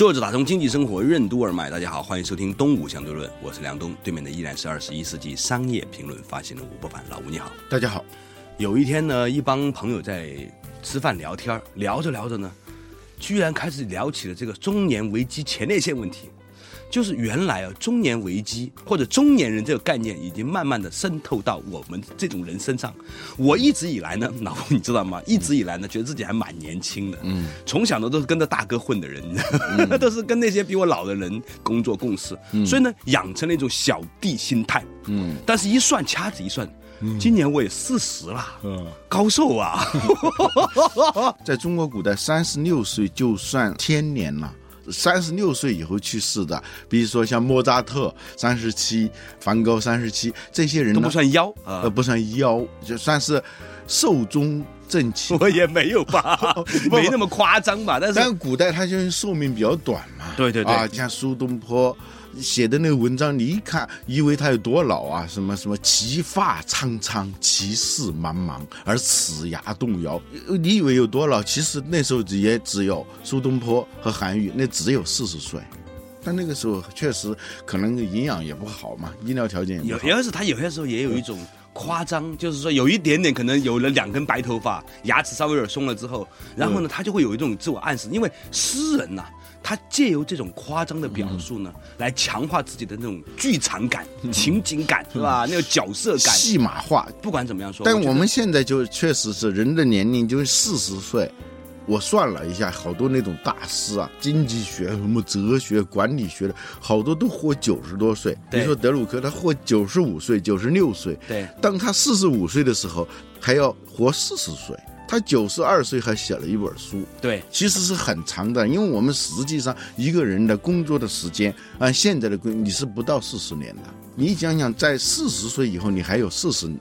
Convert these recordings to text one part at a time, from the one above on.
坐着打通经济生活任督二脉，大家好，欢迎收听东吴相对论，我是梁东，对面的依然是二十一世纪商业评论发行人吴伯凡，老吴你好。大家好。有一天呢，一帮朋友在吃饭聊天，聊着聊着呢，居然开始聊起了这个中年危机前列腺问题。就是原来啊，中年危机或者中年人这个概念已经慢慢的渗透到我们这种人身上。我一直以来呢，老吴你知道吗？一直以来呢，觉得自己还蛮年轻的。嗯，从小呢都是跟着大哥混的人，都是跟那些比我老的人工作共事，所以呢养成了一种小弟心态。嗯，但是一算掐指一算，今年我也四十了，嗯，高寿啊！在中国古代，三十六岁就算天年了。三十六岁以后去世的，比如说像莫扎特三十七，梵高三十七，这些人都不算妖，呃，不算妖，就算是寿终正寝。我也没有吧，没那么夸张吧。但是但古代他就是寿命比较短嘛，对对对，啊，像苏东坡。写的那个文章，你一看，以为他有多老啊？什么什么，其发苍苍，其势茫茫，而齿牙动摇。你以为有多老？其实那时候也只有苏东坡和韩愈，那只有四十岁。但那个时候确实可能营养也不好嘛，医疗条件也不好。有要是他有些时候也有一种夸张，就是说有一点点可能有了两根白头发，牙齿稍微有点松了之后，然后呢，他就会有一种自我暗示，因为诗人呐。他借由这种夸张的表述呢，来强化自己的那种剧场感、情景感，是吧？那个角色感、戏码化。不管怎么样说，但我们现在就确实是人的年龄就是四十岁。我算了一下，好多那种大师啊，经济学、什么哲学、管理学的，好多都活九十多岁。比如说德鲁克，他活九十五岁、九十六岁。对，当他四十五岁的时候，还要活四十岁。他九十二岁还写了一本书，对，其实是很长的，因为我们实际上一个人的工作的时间，按现在的规，你是不到四十年的。你想想，在四十岁以后，你还有四十，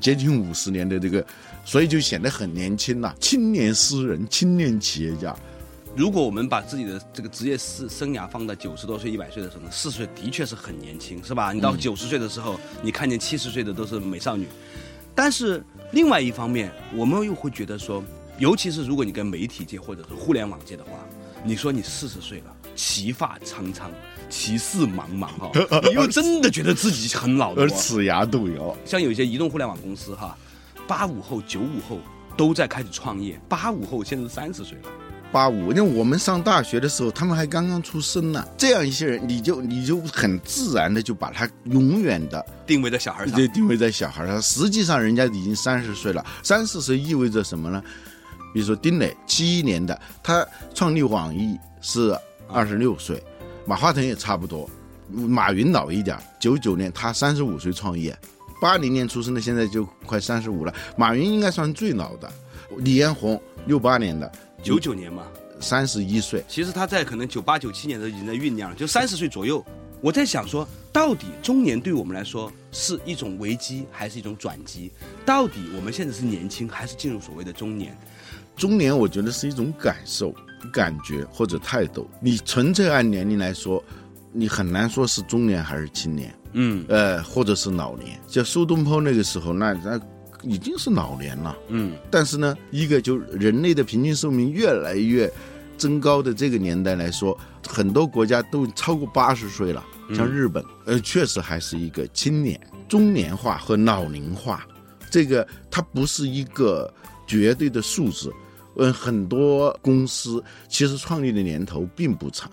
接近五十年的这个，所以就显得很年轻了。青年诗人，青年企业家。如果我们把自己的这个职业生生涯放在九十多岁、一百岁的时候，四十岁的确是很年轻，是吧？你到九十岁的时候，你看见七十岁的都是美少女，但是。另外一方面，我们又会觉得说，尤其是如果你跟媒体界或者是互联网界的话，你说你四十岁了，其发苍苍，其势茫茫哈，你又真的觉得自己很老，而齿牙动摇。像有一些移动互联网公司哈，八五后、九五后都在开始创业，八五后现在三十岁了。八五，因为我们上大学的时候，他们还刚刚出生呢。这样一些人，你就你就很自然的就把他永远的定位在小孩上，对，定位在小孩上。实际上，人家已经三十岁了。三四十意味着什么呢？比如说丁磊，七一年的，他创立网易是二十六岁，马化腾也差不多，马云老一点，九九年他三十五岁创业，八零年出生的，现在就快三十五了。马云应该算最老的，李彦宏六八年的。九九年嘛，三十一岁。其实他在可能九八九七年都已经在酝酿了，就三十岁左右。我在想说，到底中年对我们来说是一种危机还是一种转机？到底我们现在是年轻还是进入所谓的中年？中年我觉得是一种感受、感觉或者态度。你纯粹按年龄来说，你很难说是中年还是青年。嗯，呃，或者是老年。像苏东坡那个时候，那那。已经是老年了，嗯，但是呢，一个就人类的平均寿命越来越增高的这个年代来说，很多国家都超过八十岁了，像日本，呃，确实还是一个青年、中年化和老龄化，这个它不是一个绝对的数字，嗯，很多公司其实创立的年头并不长。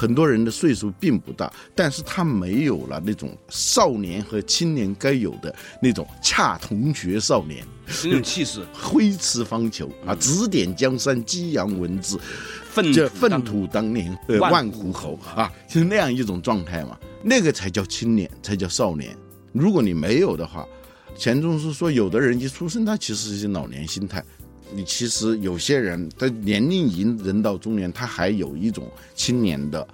很多人的岁数并不大，但是他没有了那种少年和青年该有的那种恰同学少年那种气势，挥斥方遒啊，指点江山，激扬文字，粪粪土当年万户侯啊，就是那样一种状态嘛。那个才叫青年，才叫少年。如果你没有的话，钱钟书说，有的人一出生他其实是老年心态。你其实有些人的年龄已经人到中年，他还有一种青年的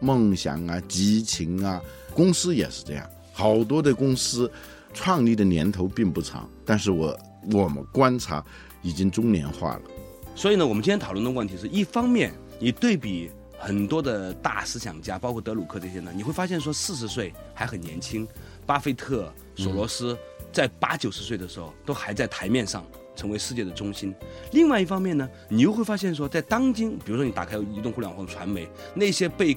梦想啊、激情啊。公司也是这样，好多的公司创立的年头并不长，但是我我们观察已经中年化了。所以呢，我们今天讨论的问题是一方面，你对比很多的大思想家，包括德鲁克这些呢，你会发现说四十岁还很年轻，巴菲特、索罗斯在八九十岁的时候都还在台面上成为世界的中心。另外一方面呢，你又会发现说，在当今，比如说你打开移动互联网传媒，那些被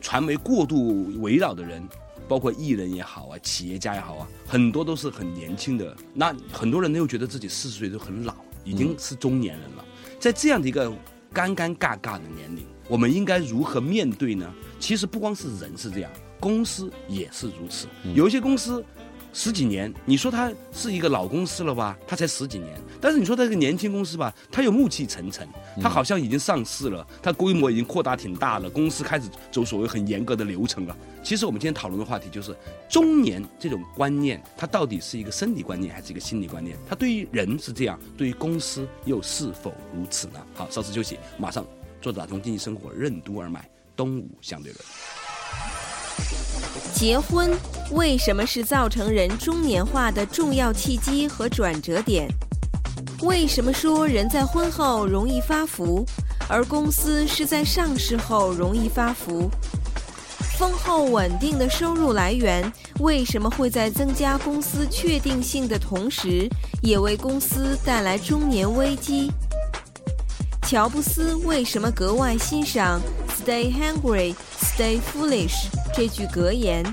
传媒过度围绕的人，包括艺人也好啊，企业家也好啊，很多都是很年轻的。那很多人呢又觉得自己四十岁都很老，已经是中年人了。在这样的一个尴尴尬尬的年龄，我们应该如何面对呢？其实不光是人是这样，公司也是如此。有一些公司。十几年，你说它是一个老公司了吧？它才十几年，但是你说它是个年轻公司吧，它又暮气沉沉，它好像已经上市了，它规模已经扩大挺大了，公司开始走所谓很严格的流程了。其实我们今天讨论的话题就是中年这种观念，它到底是一个生理观念还是一个心理观念？它对于人是这样，对于公司又是否如此呢？好，稍事休息，马上做打通经济生活任督二脉，东吴相对论。结婚为什么是造成人中年化的重要契机和转折点？为什么说人在婚后容易发福，而公司是在上市后容易发福？丰厚稳定的收入来源为什么会在增加公司确定性的同时，也为公司带来中年危机？乔布斯为什么格外欣赏 “Stay hungry, stay foolish”？这句格言。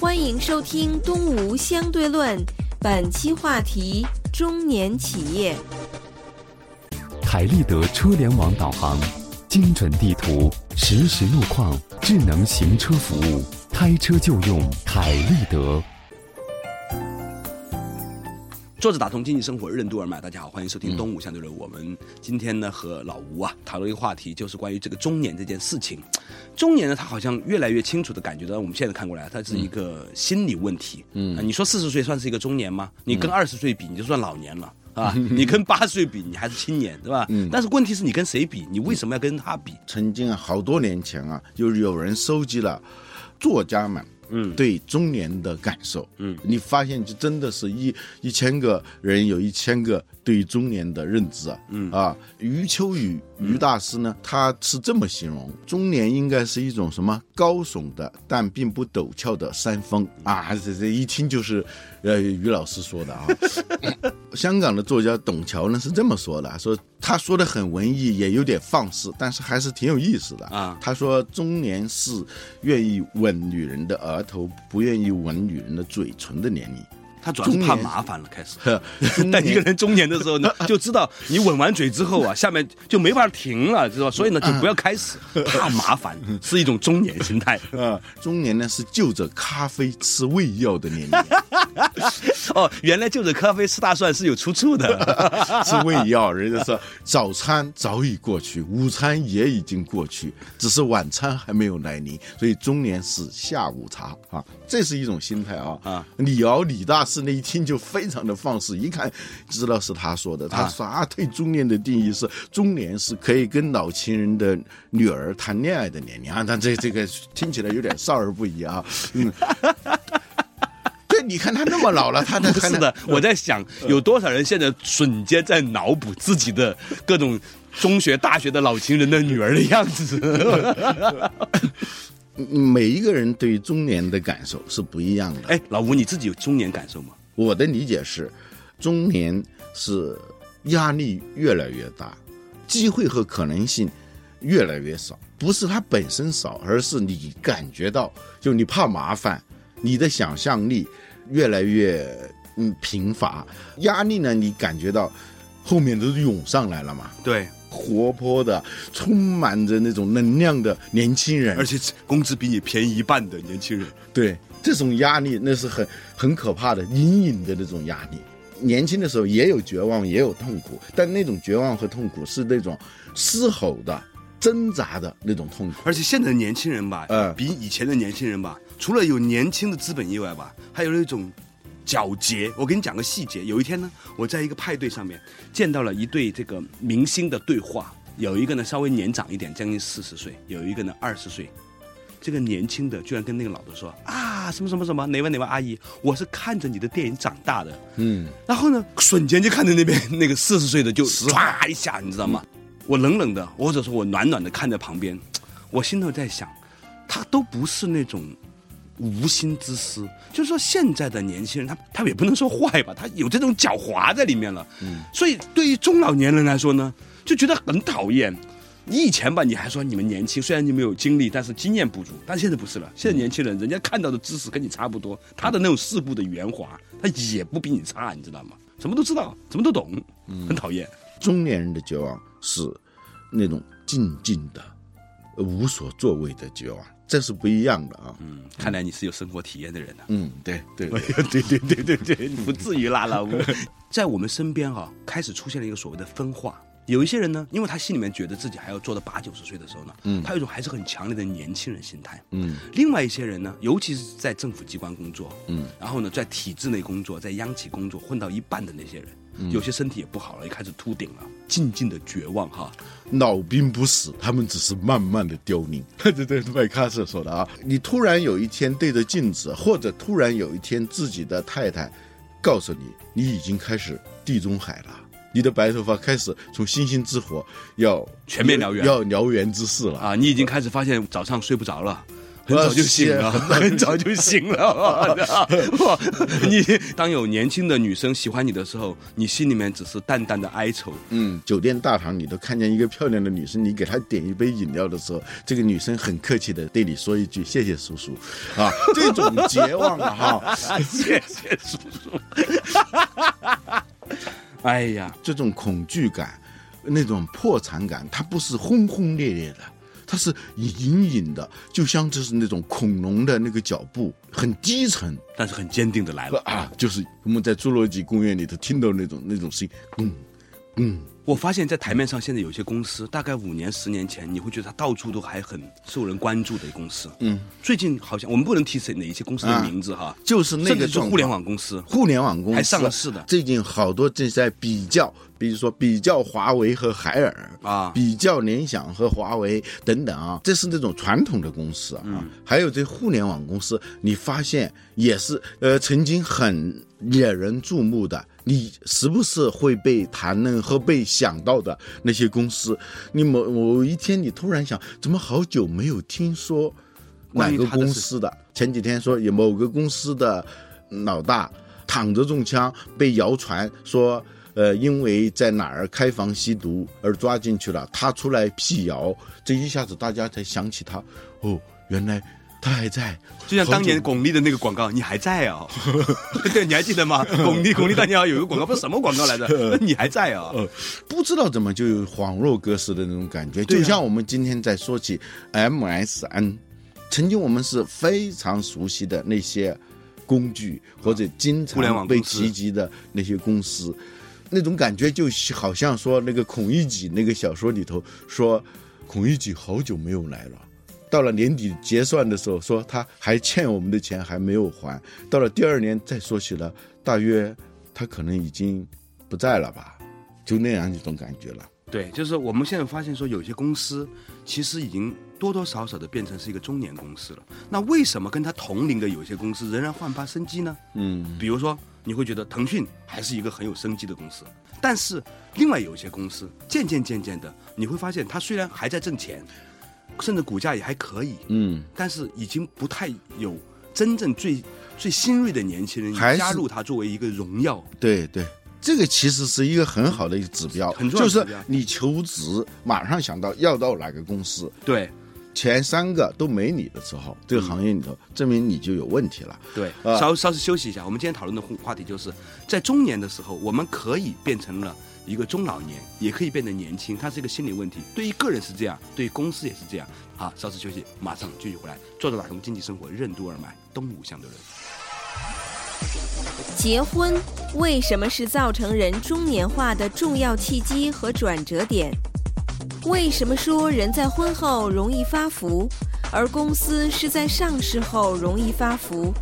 欢迎收听《东吴相对论》，本期话题：中年企业。凯立德车联网导航，精准地图，实时路况，智能行车服务，开车就用凯立德。坐着打通经济生活任督二脉，大家好，欢迎收听《东吴相对论》。我们今天呢和老吴啊讨论一个话题，就是关于这个中年这件事情。中年呢，他好像越来越清楚的感觉到，我们现在看过来，他是一个心理问题。嗯，你说四十岁算是一个中年吗？你跟二十岁比，你就算老年了啊。你跟八十岁比，你还是青年，对吧？嗯。但是问题是你跟谁比？你为什么要跟他比？曾经啊，好多年前啊，就是有人收集了作家们。嗯，对中年的感受，嗯，你发现就真的是一一千个人有一千个对于中年的认知啊，嗯。啊，余秋雨余大师呢，他是这么形容中年应该是一种什么高耸的但并不陡峭的山峰。啊，这这一听就是。呃，于老师说的啊，香港的作家董桥呢是这么说的，说他说的很文艺，也有点放肆，但是还是挺有意思的。啊。他说中年是愿意吻女人的额头，不愿意吻女人的嘴唇的年龄。他主要是怕麻烦了，开始。但一个人中年的时候呢，就知道你吻完嘴之后啊，下面就没法停了，知道吧？所以呢，就不要开始，怕麻烦是一种中年心态啊。中年呢是就着咖啡吃胃药的年龄。哦，原来就着咖啡吃大蒜是有出处的，是胃药。人家说早餐早已过去，午餐也已经过去，只是晚餐还没有来临，所以中年是下午茶啊，这是一种心态啊啊。李敖李大。师那一听就非常的放肆，一看知道是他说的。他说啊，对中年的定义是中年是可以跟老情人的女儿谈恋爱的年龄啊。但这这个听起来有点少儿不宜啊。嗯，对，你看他那么老了，他不 是的。我在想，有多少人现在瞬间在脑补自己的各种中学、大学的老情人的女儿的样子。每一个人对于中年的感受是不一样的。哎，老吴，你自己有中年感受吗？我的理解是，中年是压力越来越大，机会和可能性越来越少。不是它本身少，而是你感觉到，就你怕麻烦，你的想象力越来越嗯贫乏。压力呢，你感觉到后面都涌上来了嘛？对。活泼的、充满着那种能量的年轻人，而且工资比你便宜一半的年轻人，对这种压力那是很很可怕的阴影的那种压力。年轻的时候也有绝望，也有痛苦，但那种绝望和痛苦是那种嘶吼的、挣扎的那种痛苦。而且现在的年轻人吧，呃，比以前的年轻人吧，除了有年轻的资本以外吧，还有那种皎洁。我给你讲个细节，有一天呢，我在一个派对上面见到了一对这个明星的对话，有一个呢稍微年长一点，将近四十岁，有一个呢二十岁。这个年轻的居然跟那个老的说啊什么什么什么哪位哪位阿姨，我是看着你的电影长大的，嗯，然后呢瞬间就看着那边那个四十岁的就唰一下，你知道吗？我冷冷的，或者说我暖暖的看在旁边，我心头在想，他都不是那种无心之失，就是说现在的年轻人他他也不能说坏吧，他有这种狡猾在里面了，嗯，所以对于中老年人来说呢，就觉得很讨厌。你以前吧，你还说你们年轻，虽然你们有经历，但是经验不足。但现在不是了，现在年轻人，人家看到的知识跟你差不多，他的那种世故的圆滑，他也不比你差，你知道吗？什么都知道，什么都懂，很讨厌。中年人的绝望是那种静静的、无所作为的绝望，这是不一样的啊。嗯看来你是有生活体验的人呢嗯对对对。对对 对对你不至于拉拉污 在我们身边哈开始出现了一个所谓的分化。有一些人呢因为他心里面觉得自己还要做到八九十岁的时候呢嗯。他有一种还是很强烈的年轻人心态。嗯。另外一些人呢尤其是在政府机关工作嗯。然后呢在体制内工作在央企工作混到一半的那些人有些身体也不好了也开始秃顶了。静静的绝望哈。老兵不死，他们只是慢慢的凋零。对对，麦克斯说的啊。你突然有一天对着镜子，或者突然有一天自己的太太告诉你，你已经开始地中海了。你的白头发开始从星星之火要全面燎原，要燎原之势了啊！你已经开始发现早上睡不着了，很早就醒了，很早就醒了。你 当有年轻的女生喜欢你的时候，你心里面只是淡淡的哀愁。嗯，酒店大堂里头看见一个漂亮的女生，你给她点一杯饮料的时候，这个女生很客气的对你说一句“谢谢叔叔”，啊，这种绝望啊，哈，谢谢叔叔。哎呀，这种恐惧感，那种破产感，它不是轰轰烈烈的，它是隐隐的，就像就是那种恐龙的那个脚步，很低沉，但是很坚定的来了啊！就是我们在侏罗纪公园里头听到那种那种声音，嗯嗯。我发现，在台面上现在有些公司，大概五年、十年前，你会觉得它到处都还很受人关注的公司。嗯，最近好像我们不能提谁哪一些公司的名字哈，就是那个是互联网公司，互联网公司还上了市的。最近好多正在比较，比如说比较华为和海尔啊，比较联想和华为等等啊，这是那种传统的公司啊。还有这互联网公司，你发现也是呃，曾经很惹人注目的。你时不时会被谈论和被想到的那些公司？你某某一天你突然想，怎么好久没有听说哪个公司的？前几天说有某个公司的老大躺着中枪，被谣传说，呃，因为在哪儿开房吸毒而抓进去了。他出来辟谣，这一下子大家才想起他。哦，原来。他还在，就像当年巩俐的那个广告，你还在啊？对，你还记得吗？巩俐，巩俐当年有一个广告，不是什么广告来着？你还在啊？不知道怎么就有恍若隔世的那种感觉，就像我们今天在说起 MSN，曾经我们是非常熟悉的那些工具，或者经常被提及的那些公司，那种感觉就好像说那个孔乙己那个小说里头说，孔乙己好久没有来了。到了年底结算的时候，说他还欠我们的钱还没有还。到了第二年再说起了，大约他可能已经不在了吧，就那样一种感觉了。对，就是我们现在发现说，有些公司其实已经多多少少的变成是一个中年公司了。那为什么跟他同龄的有些公司仍然焕发生机呢？嗯，比如说你会觉得腾讯还是一个很有生机的公司，但是另外有些公司渐渐渐渐的，你会发现它虽然还在挣钱。甚至股价也还可以，嗯，但是已经不太有真正最最新锐的年轻人加入它作为一个荣耀。对对，这个其实是一个很好的一个指标，很重要就是你求职马上想到要到哪个公司，对，前三个都没你的时候，这个行业里头证明你就有问题了。对，稍稍事休息一下，我们今天讨论的话题就是在中年的时候，我们可以变成了。一个中老年也可以变得年轻，它是一个心理问题。对于个人是这样，对于公司也是这样。好，稍事休息，马上继续回来。坐着打通经济生活任督二脉，东吴相对论。结婚为什么是造成人中年化的重要契机和转折点？为什么说人在婚后容易发福，而公司是在上市后容易发福？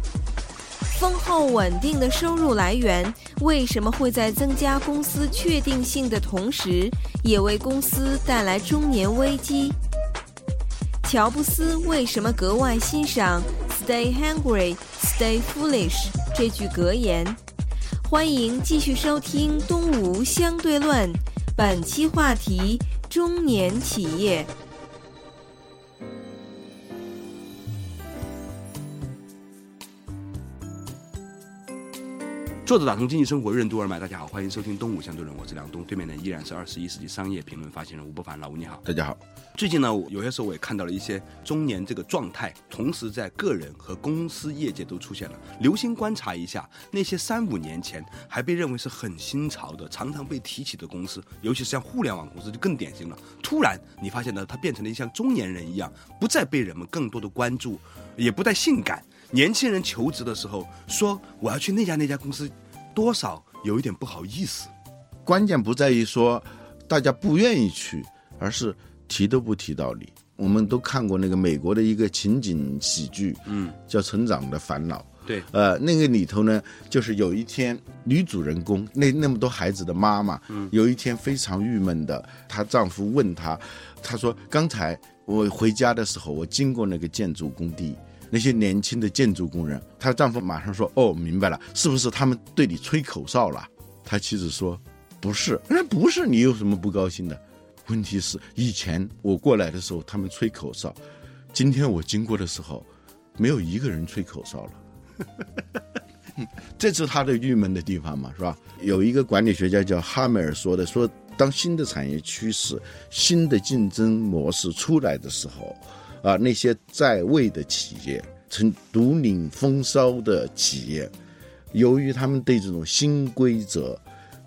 丰厚稳定的收入来源为什么会在增加公司确定性的同时，也为公司带来中年危机？乔布斯为什么格外欣赏 “Stay hungry, stay foolish” 这句格言？欢迎继续收听《东吴相对论》，本期话题：中年企业。作者打通经济生活任督二脉，大家好，欢迎收听《东吴相对论》，我是梁东，对面的依然是二十一世纪商业评论发行人吴伯凡，老吴你好，大家好。最近呢，有些时候我也看到了一些中年这个状态，同时在个人和公司业界都出现了。留心观察一下那些三五年前还被认为是很新潮的、常常被提起的公司，尤其是像互联网公司就更典型了。突然你发现呢，它变成了像中年人一样，不再被人们更多的关注，也不再性感。年轻人求职的时候说我要去那家那家公司。多少有一点不好意思，关键不在于说大家不愿意去，而是提都不提到你。我们都看过那个美国的一个情景喜剧，嗯，叫《成长的烦恼》。对，呃，那个里头呢，就是有一天女主人公那那么多孩子的妈妈，嗯，有一天非常郁闷的，她丈夫问她，她说：“刚才我回家的时候，我经过那个建筑工地。”那些年轻的建筑工人，她丈夫马上说：“哦，明白了，是不是他们对你吹口哨了？”他妻子说：“不是，那不是，你有什么不高兴的？问题是以前我过来的时候他们吹口哨，今天我经过的时候，没有一个人吹口哨了。这是他的郁闷的地方嘛，是吧？有一个管理学家叫哈梅尔说的，说当新的产业趋势、新的竞争模式出来的时候。”啊，那些在位的企业，曾独领风骚的企业，由于他们对这种新规则、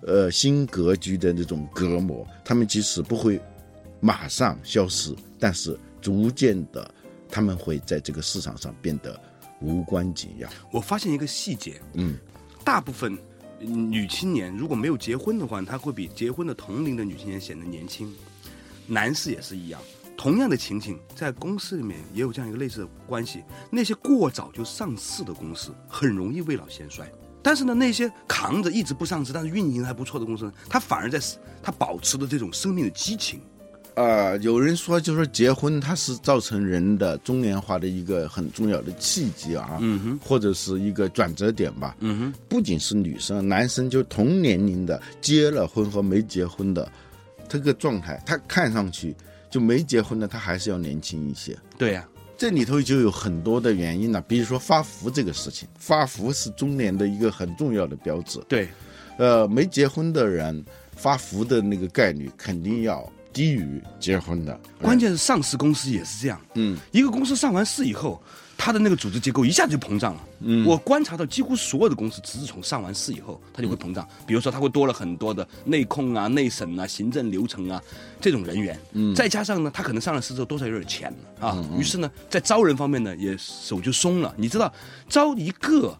呃新格局的那种隔膜，他们即使不会马上消失，但是逐渐的，他们会在这个市场上变得无关紧要。我发现一个细节，嗯，大部分女青年如果没有结婚的话，她会比结婚的同龄的女青年显得年轻，男士也是一样。同样的情景，在公司里面也有这样一个类似的关系。那些过早就上市的公司，很容易未老先衰。但是呢，那些扛着一直不上市，但是运营还不错的公司，它反而在它保持着这种生命的激情。啊，有人说，就说结婚它是造成人的中年化的一个很重要的契机啊，嗯哼，或者是一个转折点吧，嗯哼。不仅是女生，男生就同年龄的结了婚和没结婚的这个状态，他看上去。就没结婚的，他还是要年轻一些。对呀，这里头就有很多的原因了。比如说发福这个事情，发福是中年的一个很重要的标志。对，呃，没结婚的人发福的那个概率肯定要低于结婚的。关键是上市公司也是这样。嗯，一个公司上完市以后。它的那个组织结构一下子就膨胀了。嗯，我观察到几乎所有的公司，只是从上完市以后，它就会膨胀。比如说，它会多了很多的内控啊、内审啊、行政流程啊这种人员。嗯，再加上呢，它可能上了市之后多少有点钱了啊。于是呢，在招人方面呢，也手就松了。你知道，招一个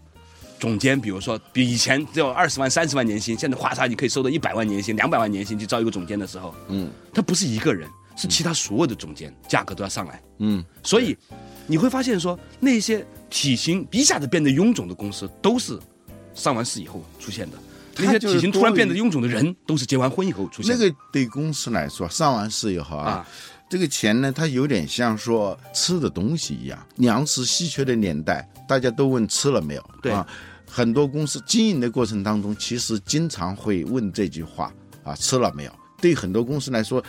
总监，比如说比以前只有二十万、三十万年薪，现在哗嚓你可以收到一百万年薪、两百万年薪去招一个总监的时候，嗯，他不是一个人，是其他所有的总监价格都要上来。嗯，所以。你会发现，说那些体型一下子变得臃肿的公司，都是上完市以后出现的；那些体型突然变得臃肿的人，都是结完婚以后出现。那个对公司来说，上完市以后啊，这个钱呢，它有点像说吃的东西一样。粮食稀缺的年代，大家都问吃了没有？对啊，很多公司经营的过程当中，其实经常会问这句话啊：吃了没有？对很多公司来说。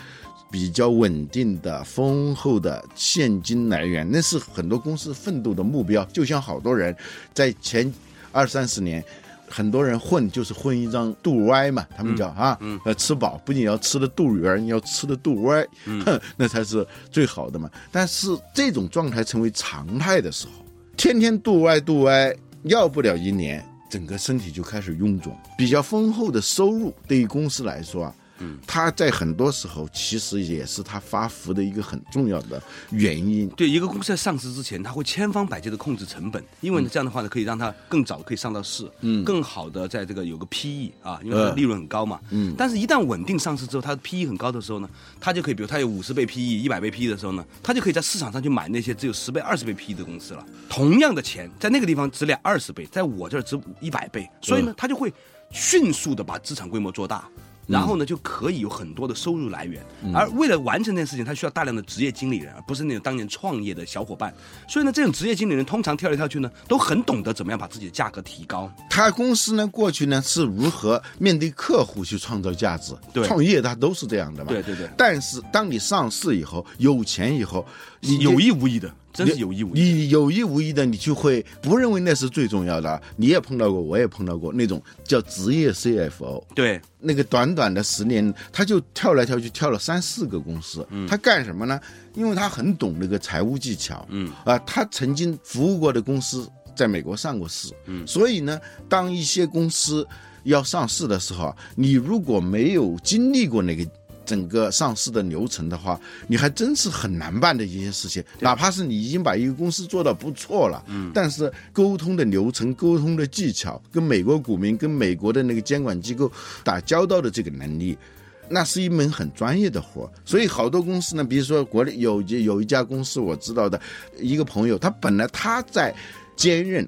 比较稳定的、丰厚的现金来源，那是很多公司奋斗的目标。就像好多人在前二三十年，很多人混就是混一张肚歪嘛，他们叫啊，呃，吃饱不仅要吃的肚圆，你要吃的肚歪，那才是最好的嘛。但是这种状态成为常态的时候，天天肚歪肚歪，要不了一年，整个身体就开始臃肿。比较丰厚的收入对于公司来说啊。嗯，他在很多时候其实也是他发福的一个很重要的原因。对一个公司在上市之前，他会千方百计的控制成本，因为呢这样的话呢，可以让它更早可以上到市，嗯，更好的在这个有个 PE 啊，因为它利润很高嘛，嗯，但是一旦稳定上市之后，它的 PE 很高的时候呢，它就可以，比如它有五十倍 PE、一百倍 PE 的时候呢，它就可以在市场上去买那些只有十倍、二十倍 PE 的公司了。同样的钱在那个地方值两二十倍，在我这儿值一百倍，所以呢，它就会迅速的把资产规模做大。然后呢，就可以有很多的收入来源。而为了完成这件事情，他需要大量的职业经理人，而不是那种当年创业的小伙伴。所以呢，这种职业经理人通常跳来跳去呢，都很懂得怎么样把自己的价格提高。他公司呢，过去呢是如何面对客户去创造价值？对，创业他都是这样的嘛。对对对。但是当你上市以后，有钱以后，有意无意的。真是有意无意，你有意无意的，你就会不认为那是最重要的。你也碰到过，我也碰到过那种叫职业 CFO。对，那个短短的十年，他就跳来跳去，跳了三四个公司。嗯，他干什么呢？因为他很懂那个财务技巧。嗯，啊，他曾经服务过的公司在美国上过市。嗯，所以呢，当一些公司要上市的时候，你如果没有经历过那个。整个上市的流程的话，你还真是很难办的一些事情。哪怕是你已经把一个公司做到不错了，嗯，但是沟通的流程、沟通的技巧，跟美国股民、跟美国的那个监管机构打交道的这个能力，那是一门很专业的活。所以好多公司呢，比如说国内有有一家公司，我知道的一个朋友，他本来他在兼任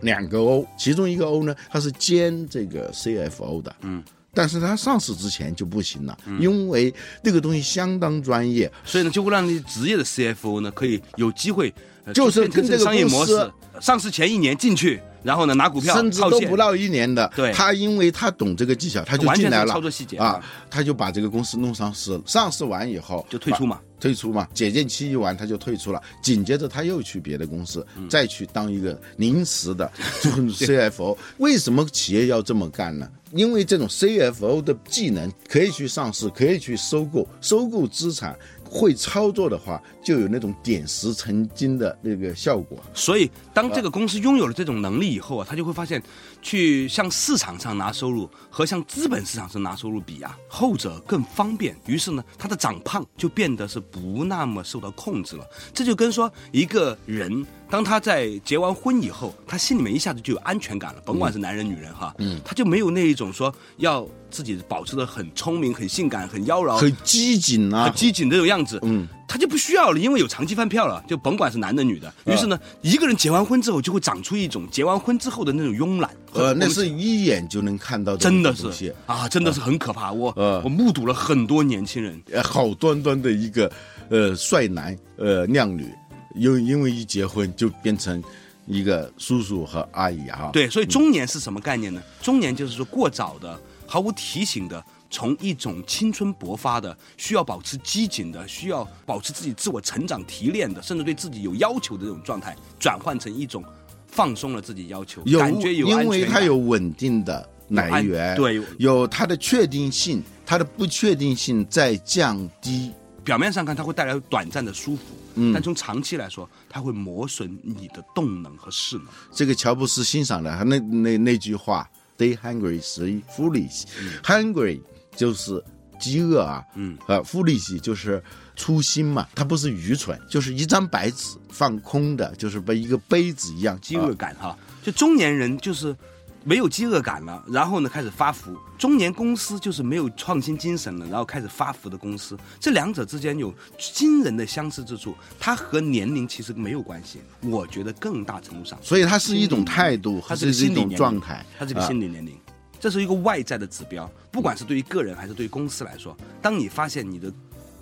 两个 O，其中一个 O 呢，他是兼这个 CFO 的，嗯。但是它上市之前就不行了，因为这个东西相当专业，所以呢，就会让你职业的 CFO 呢可以有机会，就是跟这个商业模式，上市前一年进去，然后呢拿股票，甚至都不到一年的，对，他因为他懂这个技巧，他就进来了，操作细节啊，他就把这个公司弄上市，上市完以后就退出嘛。退出嘛，解禁期一完他就退出了，紧接着他又去别的公司，再去当一个临时的 CFO。为什么企业要这么干呢？因为这种 CFO 的技能可以去上市，可以去收购，收购资产。会操作的话，就有那种点石成金的那个效果。所以，当这个公司拥有了这种能力以后啊，他就会发现，去向市场上拿收入和向资本市场上拿收入比啊，后者更方便。于是呢，他的长胖就变得是不那么受到控制了。这就跟说一个人。当他在结完婚以后，他心里面一下子就有安全感了，甭管是男人女人哈，嗯，他就没有那一种说要自己保持的很聪明、很性感、很妖娆、很机警啊、很机警这种样子，嗯，他就不需要了，因为有长期饭票了，就甭管是男的女的。于是呢，一个人结完婚之后就会长出一种结完婚之后的那种慵懒，呃，那是一眼就能看到，真的是啊，真的是很可怕。我我目睹了很多年轻人，好端端的一个呃帅男呃靓女。因因为一结婚就变成一个叔叔和阿姨哈。对，所以中年是什么概念呢？中年就是说过早的、毫无提醒的，从一种青春勃发的、需要保持机警的、需要保持自己自我成长提炼的，甚至对自己有要求的这种状态，转换成一种放松了自己要求，感觉有因为它有稳定的来源，对，有它的确定性，它的不确定性在降低。表面上看，它会带来短暂的舒服。嗯，但从长期来说，它会磨损你的动能和势能。这个乔布斯欣赏的他那那那句话：“Stay hungry, stay foolish。Hungry 就是饥饿啊，嗯，啊，foolish 就是粗心嘛。它不是愚蠢，就是一张白纸放空的，就是被一个杯子一样饥饿感哈。就中年人就是。没有饥饿感了，然后呢开始发福。中年公司就是没有创新精神了，然后开始发福的公司。这两者之间有惊人的相似之处，它和年龄其实没有关系。我觉得更大程度上，所以它是一种态度，它是一种状态，它是个心理年龄。这是一个外在的指标，不管是对于个人还是对于公司来说，当你发现你的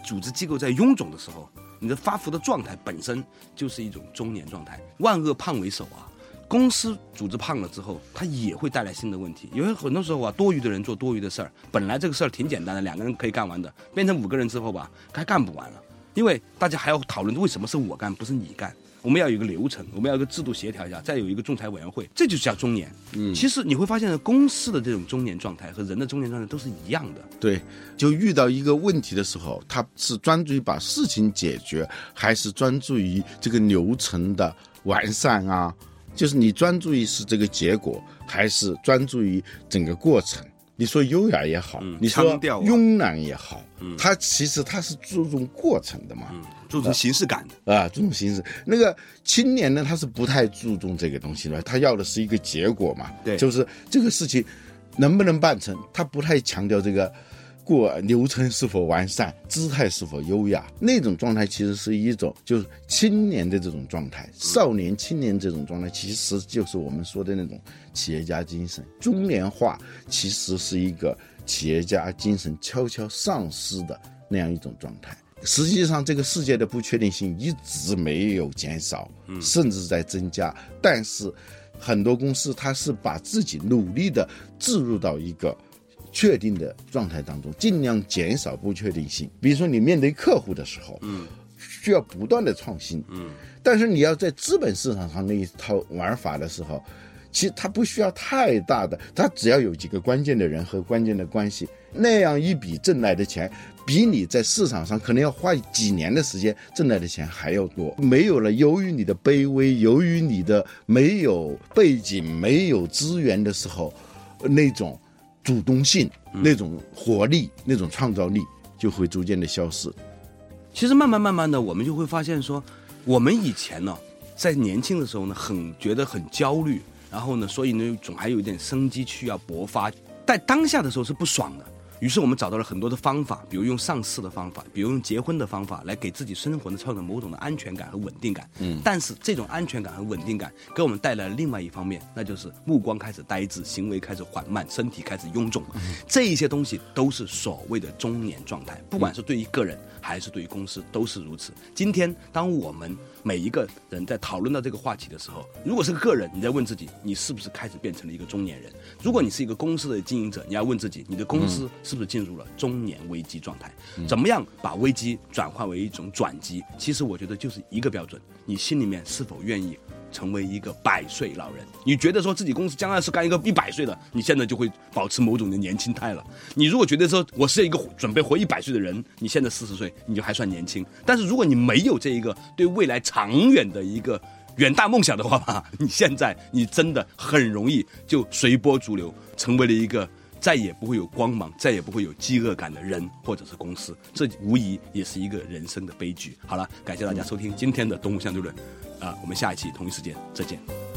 组织机构在臃肿的时候，你的发福的状态本身就是一种中年状态。万恶胖为首啊。公司组织胖了之后，它也会带来新的问题。因为很多时候啊，多余的人做多余的事儿，本来这个事儿挺简单的，两个人可以干完的，变成五个人之后吧，该干不完了。因为大家还要讨论为什么是我干，不是你干。我们要有一个流程，我们要一个制度协调一下，再有一个仲裁委员会，这就叫中年。嗯，其实你会发现，公司的这种中年状态和人的中年状态都是一样的。对，就遇到一个问题的时候，他是专注于把事情解决，还是专注于这个流程的完善啊？就是你专注于是这个结果，还是专注于整个过程？你说优雅也好，你说慵懒也好，它其实它是注重过程的嘛，注重形式感的。啊，注重形式。那个青年呢，他是不太注重这个东西的，他要的是一个结果嘛，对，就是这个事情能不能办成，他不太强调这个。过流程是否完善，姿态是否优雅，那种状态其实是一种，就是青年的这种状态，少年、青年这种状态，其实就是我们说的那种企业家精神。中年化其实是一个企业家精神悄悄丧失的那样一种状态。实际上，这个世界的不确定性一直没有减少，甚至在增加。但是，很多公司它是把自己努力的置入到一个。确定的状态当中，尽量减少不确定性。比如说，你面对客户的时候，嗯，需要不断的创新，嗯，但是你要在资本市场上那一套玩法的时候，其实它不需要太大的，它只要有几个关键的人和关键的关系，那样一笔挣来的钱，比你在市场上可能要花几年的时间挣来的钱还要多。没有了，由于你的卑微，由于你的没有背景、没有资源的时候，那种。主动性、那种活力、那种创造力就会逐渐的消失。其实慢慢慢慢的，我们就会发现说，我们以前呢，在年轻的时候呢，很觉得很焦虑，然后呢，所以呢，总还有一点生机需要勃发，在当下的时候是不爽的。于是我们找到了很多的方法，比如用上市的方法，比如用结婚的方法，来给自己生活呢创造某种的安全感和稳定感。嗯，但是这种安全感和稳定感给我们带来了另外一方面，那就是目光开始呆滞，行为开始缓慢，身体开始臃肿。这一些东西都是所谓的中年状态，不管是对于个人还是对于公司都是如此。今天当我们每一个人在讨论到这个话题的时候，如果是个个人，你在问自己，你是不是开始变成了一个中年人？如果你是一个公司的经营者，你要问自己，你的公司是不是进入了中年危机状态？怎么样把危机转化为一种转机？其实我觉得就是一个标准：你心里面是否愿意？成为一个百岁老人，你觉得说自己公司将来是干一个一百岁的，你现在就会保持某种的年轻态了。你如果觉得说我是一个准备活一百岁的人，你现在四十岁，你就还算年轻。但是如果你没有这一个对未来长远的一个远大梦想的话吧，你现在你真的很容易就随波逐流，成为了一个再也不会有光芒、再也不会有饥饿感的人或者是公司。这无疑也是一个人生的悲剧。好了，感谢大家收听今天的《动物相对论》。啊，我们下一期同一时间再见。